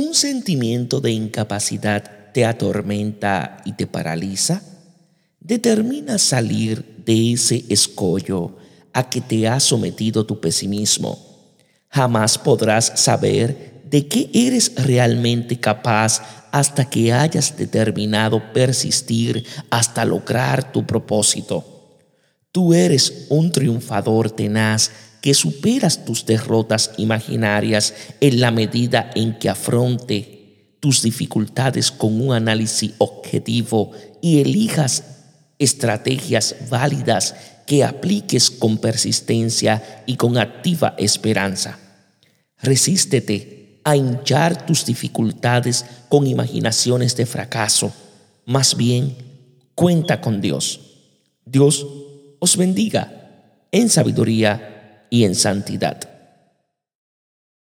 ¿Un sentimiento de incapacidad te atormenta y te paraliza? Determina salir de ese escollo a que te ha sometido tu pesimismo. Jamás podrás saber de qué eres realmente capaz hasta que hayas determinado persistir hasta lograr tu propósito. Tú eres un triunfador tenaz que superas tus derrotas imaginarias en la medida en que afronte tus dificultades con un análisis objetivo y elijas estrategias válidas que apliques con persistencia y con activa esperanza. Resístete a hinchar tus dificultades con imaginaciones de fracaso. Más bien, cuenta con Dios. Dios os bendiga en sabiduría y en santidad.